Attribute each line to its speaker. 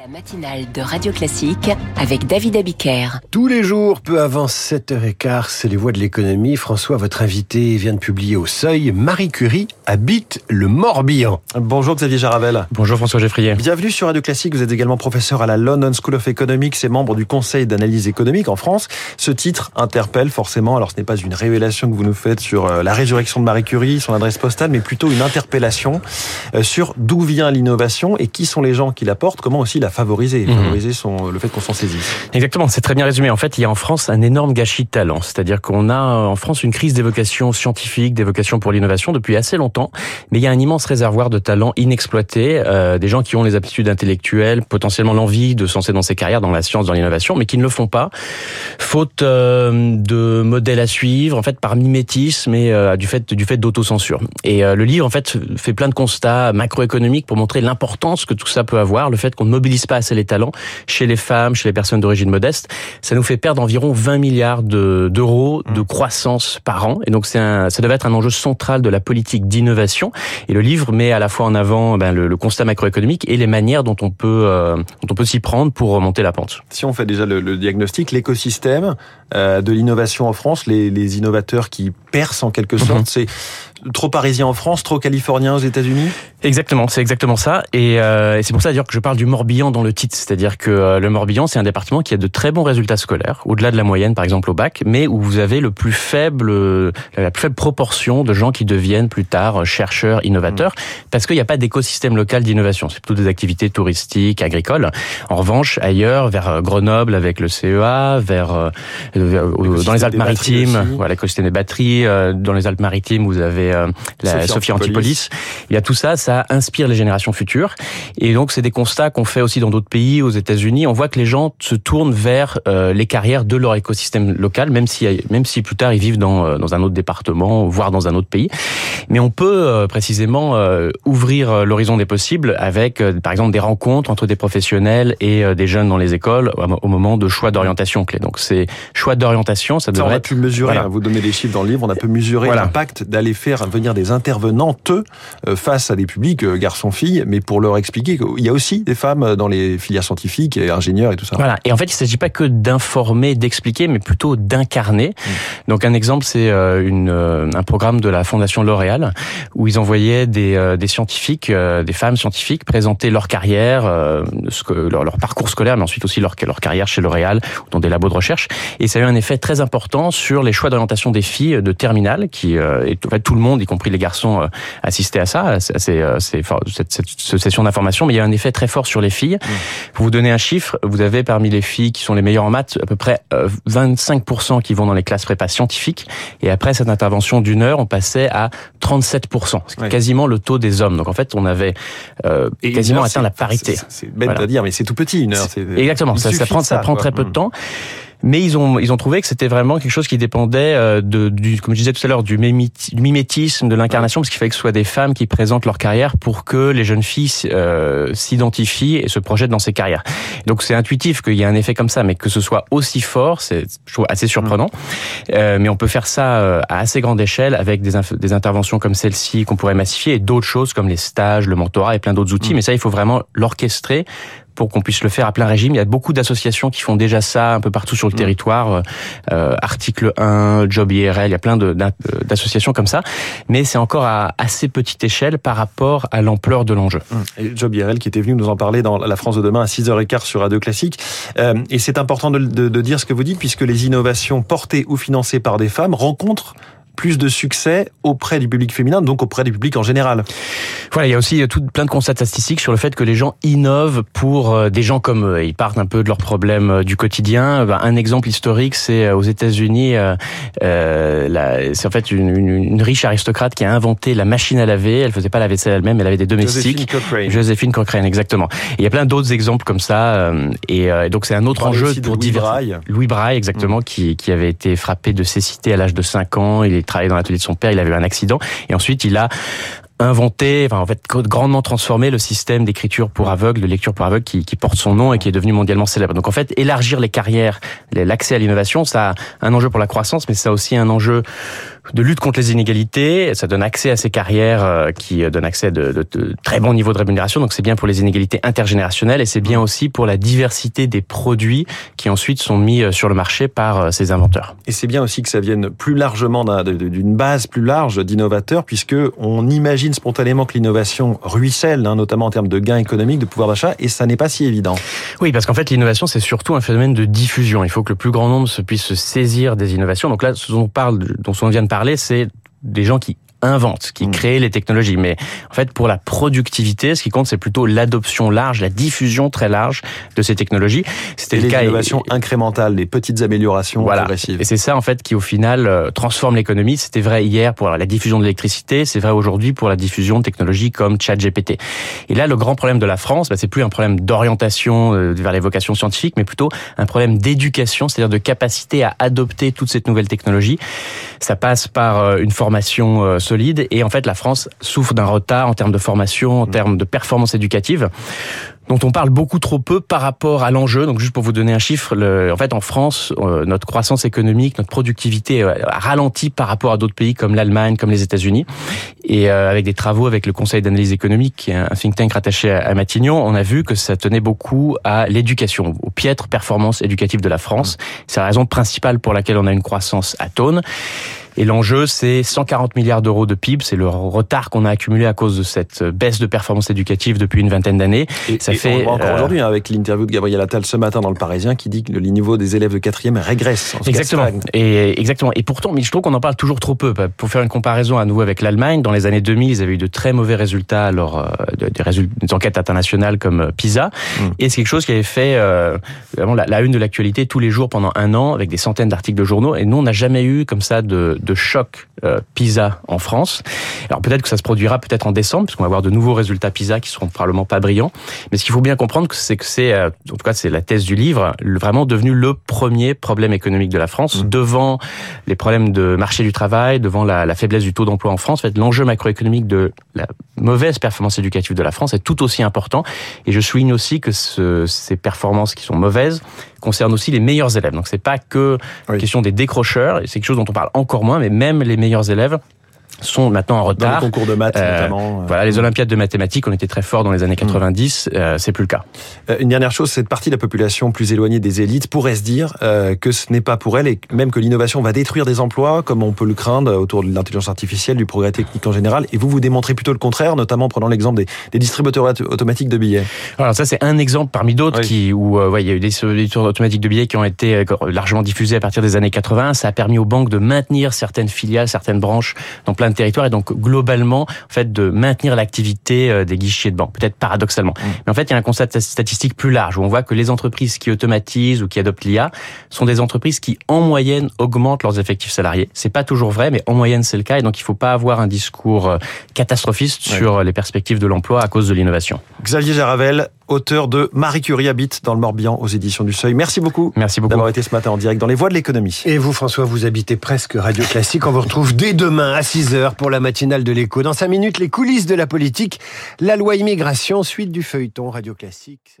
Speaker 1: La matinale de Radio Classique avec David Abiker.
Speaker 2: Tous les jours, peu avant 7h15, c'est les voix de l'économie. François, votre invité vient de publier au Seuil. Marie Curie habite le Morbihan.
Speaker 3: Bonjour Xavier Jaravel.
Speaker 4: Bonjour François Geffrier.
Speaker 3: Bienvenue sur Radio Classique. Vous êtes également professeur à la London School of Economics et membre du Conseil d'analyse économique en France. Ce titre interpelle forcément. Alors ce n'est pas une révélation que vous nous faites sur euh, la résurrection de Marie Curie, son adresse postale, mais plutôt une interpellation euh, sur d'où vient l'innovation et qui sont les gens qui la portent, comment aussi la favoriser, mmh. favoriser son, le fait qu'on s'en saisisse.
Speaker 4: Exactement, c'est très bien résumé. En fait, il y a en France un énorme gâchis de talent. C'est-à-dire qu'on a en France une crise d'évocation scientifique, d'évocation pour l'innovation depuis assez longtemps, mais il y a un immense réservoir de talents inexploités, euh, des gens qui ont les aptitudes intellectuelles, potentiellement l'envie de se dans ces carrières, dans la science, dans l'innovation, mais qui ne le font pas, faute euh, de modèles à suivre, en fait par mimétisme et euh, du fait du fait d'autocensure. Et euh, le livre en fait fait plein de constats macroéconomiques pour montrer l'importance que tout ça peut avoir, le fait qu'on ne mobilise pas assez les talents chez les femmes, chez les personnes d'origine modeste, ça nous fait perdre environ 20 milliards d'euros de, de, mmh. croissance par an. Et donc c'est ça devait être un enjeu central de la politique d'innovation. Et le livre met à la fois en avant ben, le, le, constat macroéconomique et les manières dont on peut euh, dont on peut s'y prendre pour remonter la pente.
Speaker 3: Si on fait déjà le, le diagnostic, l'écosystème euh, de l'innovation en France, les, les, innovateurs qui percent en quelque sorte, mmh. c'est trop parisien en France, trop californien aux États-Unis?
Speaker 4: Exactement, c'est exactement ça. Et, euh, et c'est pour ça d'ailleurs que je parle du Morbihan dans le titre, c'est-à-dire que euh, le Morbihan, c'est un département qui a de très bons résultats scolaires, au-delà de la moyenne, par exemple au bac, mais où vous avez le plus faible, la plus faible proportion de gens qui deviennent plus tard chercheurs, innovateurs, mmh. parce qu'il n'y a pas d'écosystème local d'innovation. C'est plutôt des activités touristiques, agricoles. En revanche, ailleurs, vers euh, Grenoble avec le CEA, vers euh, dans les Alpes-Maritimes, voilà, l'écosystème des batteries. dans les Alpes-Maritimes, vous avez euh, la Sophie, Antipolis. Il y a tout ça, ça inspire les générations futures. Et donc, c'est des constats qu'on fait aussi dans d'autres pays, aux États-Unis. On voit que les gens se tournent vers euh, les carrières de leur écosystème local, même si, même si plus tard ils vivent dans, euh, dans un autre département, voire dans un autre pays. Mais on peut précisément ouvrir l'horizon des possibles avec, par exemple, des rencontres entre des professionnels et des jeunes dans les écoles au moment de choix d'orientation clé. Donc, ces choix d'orientation, ça devrait
Speaker 3: on a pu mesurer. Hein, vous donnez des chiffres dans le livre. On a pu mesurer l'impact d'aller faire venir des intervenantes euh, face à des publics euh, garçons-filles, mais pour leur expliquer qu'il y a aussi des femmes dans les filières scientifiques et ingénieurs et tout ça.
Speaker 4: Voilà. Et en fait, il ne s'agit pas que d'informer, d'expliquer, mais plutôt d'incarner. Mmh. Donc un exemple, c'est euh, une, un programme de la Fondation L'Oréal où ils envoyaient des, des scientifiques, des femmes scientifiques, présenter leur carrière, leur, leur, parcours scolaire, mais ensuite aussi leur, leur carrière chez L'Oréal ou dans des labos de recherche. Et ça a eu un effet très important sur les choix d'orientation des filles de terminale, qui fait, tout le monde y compris les garçons, euh, assistaient à ça, à ces, euh, cette, cette, session d'information. Mais il y a un effet très fort sur les filles. Mmh. Pour vous donner un chiffre, vous avez parmi les filles qui sont les meilleures en maths, à peu près 25% euh, qui vont dans les classes prépa scientifiques. Et après cette intervention d'une heure, on passait à 37%. C'est quasiment le taux des hommes. Donc en fait, on avait euh, quasiment atteint la parité.
Speaker 3: C'est bête à dire, mais c'est tout petit une heure.
Speaker 4: Exactement. Ça, ça, prend, ça, prend très peu de mmh. temps mais ils ont ils ont trouvé que c'était vraiment quelque chose qui dépendait euh, de du comme je disais tout à l'heure du, mimétisme de l'incarnation parce qu'il fallait que ce soit des femmes qui présentent leur carrière pour que les jeunes filles euh, s'identifient et se projettent dans ces carrières. Donc c'est intuitif qu'il y ait un effet comme ça, mais que ce soit aussi fort, c'est je trouve assez surprenant. Mmh. Euh, mais on peut faire ça euh, à assez grande échelle avec des, des interventions comme celle-ci qu'on pourrait massifier et d'autres choses comme les stages, le mentorat et plein d'autres outils. Mmh. Mais ça, il faut vraiment l'orchestrer pour qu'on puisse le faire à plein régime. Il y a beaucoup d'associations qui font déjà ça un peu partout sur le mmh. territoire. Euh, euh article 1, Job IRL, il y a plein d'associations comme ça. Mais c'est encore à assez petite échelle par rapport à l'ampleur de l'enjeu.
Speaker 3: Mmh. Job IRL qui était venu nous en parler dans La France de demain à 6h15 sur Radio Classique. Euh, et c'est important de, de, de dire ce que vous dites puisque les innovations portées ou financées par des femmes rencontrent plus de succès auprès du public féminin, donc auprès du public en général.
Speaker 4: Voilà, il y a aussi euh, tout, plein de constats statistiques sur le fait que les gens innovent pour euh, des gens comme eux. Ils partent un peu de leurs problèmes du quotidien. Ben, un exemple historique, c'est euh, aux États-Unis, euh, c'est en fait une, une, riche aristocrate qui a inventé la machine à laver. Elle faisait pas la vaisselle elle-même, elle avait des domestiques.
Speaker 3: Josephine Cochrane.
Speaker 4: Josephine Cochrane, exactement. Et il y a plein d'autres exemples comme ça. Et, donc c'est un autre enjeu
Speaker 3: pour Louis Braille.
Speaker 4: Louis Braille, exactement, mm. qui, qui avait été frappé de cécité à l'âge de 5 ans. Il est travaillé dans l'atelier de son père, il avait eu un accident et ensuite il a inventé, enfin en fait grandement transformé le système d'écriture pour aveugles, de lecture pour aveugles qui, qui, porte son nom et qui est devenu mondialement célèbre. Donc en fait, élargir les carrières, l'accès à l'innovation, ça a un enjeu pour la croissance, mais ça a aussi un enjeu de lutte contre les inégalités. Ça donne accès à ces carrières euh, qui donnent accès à de, de, de, très bons niveaux de rémunération. Donc c'est bien pour les inégalités intergénérationnelles et c'est bien aussi pour la diversité des produits qui ensuite sont mis sur le marché par ces inventeurs.
Speaker 3: Et c'est bien aussi que ça vienne plus largement d'une base plus large d'innovateurs puisque on imagine spontanément que l'innovation ruisselle, hein, notamment en termes de gains économiques, de pouvoir d'achat, et ça n'est pas si évident.
Speaker 4: Oui, parce qu'en fait l'innovation c'est surtout un phénomène de diffusion. Il faut que le plus grand nombre se puisse se saisir des innovations. Donc là, ce dont on parle, dont on vient de parler, c'est des gens qui invente, qui mm. crée les technologies. Mais en fait, pour la productivité, ce qui compte, c'est plutôt l'adoption large, la diffusion très large de ces technologies.
Speaker 3: C'était le cas. L'innovation incrémentale, les petites améliorations
Speaker 4: voilà.
Speaker 3: progressives.
Speaker 4: Et c'est ça, en fait, qui au final euh, transforme l'économie. C'était vrai hier pour la diffusion de l'électricité, c'est vrai aujourd'hui pour la diffusion de technologies comme ChatGPT. Et là, le grand problème de la France, bah, c'est plus un problème d'orientation euh, vers les vocations scientifiques, mais plutôt un problème d'éducation, c'est-à-dire de capacité à adopter toute cette nouvelle technologie. Ça passe par euh, une formation solide. Et en fait, la France souffre d'un retard en termes de formation, en mmh. termes de performance éducative dont on parle beaucoup trop peu par rapport à l'enjeu. Donc juste pour vous donner un chiffre, le, en fait en France, euh, notre croissance économique, notre productivité euh, a ralenti par rapport à d'autres pays comme l'Allemagne, comme les États-Unis. Et euh, avec des travaux avec le Conseil d'analyse économique, qui est un think tank rattaché à, Matignon, on a vu que ça tenait beaucoup à l'éducation, aux piètres performances éducatives de la France. C'est la raison principale pour laquelle on a une croissance atone. Et l'enjeu, c'est 140 milliards d'euros de PIB. C'est le retard qu'on a accumulé à cause de cette baisse de performance éducative depuis une vingtaine d'années.
Speaker 3: Ça fait encore euh, aujourd'hui hein, avec l'interview de Gabriel Attal ce matin dans le Parisien qui dit que le niveau des élèves de quatrième régresse.
Speaker 4: exactement. Et exactement. Et pourtant, mais je trouve qu'on en parle toujours trop peu. Pour faire une comparaison à nouveau avec l'Allemagne, dans les années 2000, ils avaient eu de très mauvais résultats lors euh, des, résultats, des enquêtes internationales comme euh, PISA. Mm. Et c'est quelque chose qui avait fait vraiment la, la une de l'actualité tous les jours pendant un an avec des centaines d'articles de journaux. Et nous, on n'a jamais eu comme ça de de choc euh, PISA en France. Alors peut-être que ça se produira peut-être en décembre, puisqu'on va avoir de nouveaux résultats PISA qui seront probablement pas brillants. Mais ce qu'il faut bien comprendre, c'est que c'est, euh, en tout cas c'est la thèse du livre, vraiment devenu le premier problème économique de la France, mmh. devant les problèmes de marché du travail, devant la, la faiblesse du taux d'emploi en France. En fait, l'enjeu macroéconomique de la mauvaise performance éducative de la France est tout aussi important. Et je souligne aussi que ce, ces performances qui sont mauvaises concernent aussi les meilleurs élèves. Donc c'est pas que la question des décrocheurs, c'est quelque chose dont on parle encore moins, mais même les meilleurs élèves sont maintenant en retard.
Speaker 3: Dans les concours de maths euh, notamment.
Speaker 4: Euh. Voilà, les Olympiades de mathématiques, on était très forts dans les années 90, mm. euh, c'est plus le cas.
Speaker 3: Euh, une dernière chose, cette partie de la population plus éloignée des élites pourrait se dire euh, que ce n'est pas pour elle et même que l'innovation va détruire des emplois, comme on peut le craindre autour de l'intelligence artificielle, du progrès technique en général. Et vous, vous démontrez plutôt le contraire, notamment en prenant l'exemple des, des, distributeurs automatiques de billets.
Speaker 4: Alors ça, c'est un exemple parmi d'autres qui où ouais, il y a eu des distributeurs automatiques de billets qui ont été largement diffusés à partir des années 80. Ça a permis aux banques de maintenir certaines filiales, certaines branches dans plein de territoires et donc globalement, en fait, de maintenir l'activité euh, des guichets de banque, peut-être paradoxalement. Mmh. Mais en fait, il y a un constat statistique plus large où on voit que les entreprises qui automatisent ou qui adoptent l'IA sont des entreprises qui, en moyenne, augmentent leurs effectifs salariés. C'est pas toujours vrai, mais en moyenne, c'est le cas. Et donc, il faut pas avoir un discours euh, catastrophiste sur les perspectives de l'emploi à cause de l'innovation.
Speaker 3: Xavier Jaravel, auteur de Marie Curie habite dans le Morbihan aux éditions du Seuil. Merci beaucoup.
Speaker 4: Merci beaucoup
Speaker 3: d'avoir été ce matin en direct dans les voies de l'économie.
Speaker 2: Et vous, François, vous habitez presque Radio Classique. On vous retrouve dès demain à 6 h pour la matinale de l'écho. Dans 5 minutes, les coulisses de la politique, la loi immigration, suite du feuilleton Radio Classique.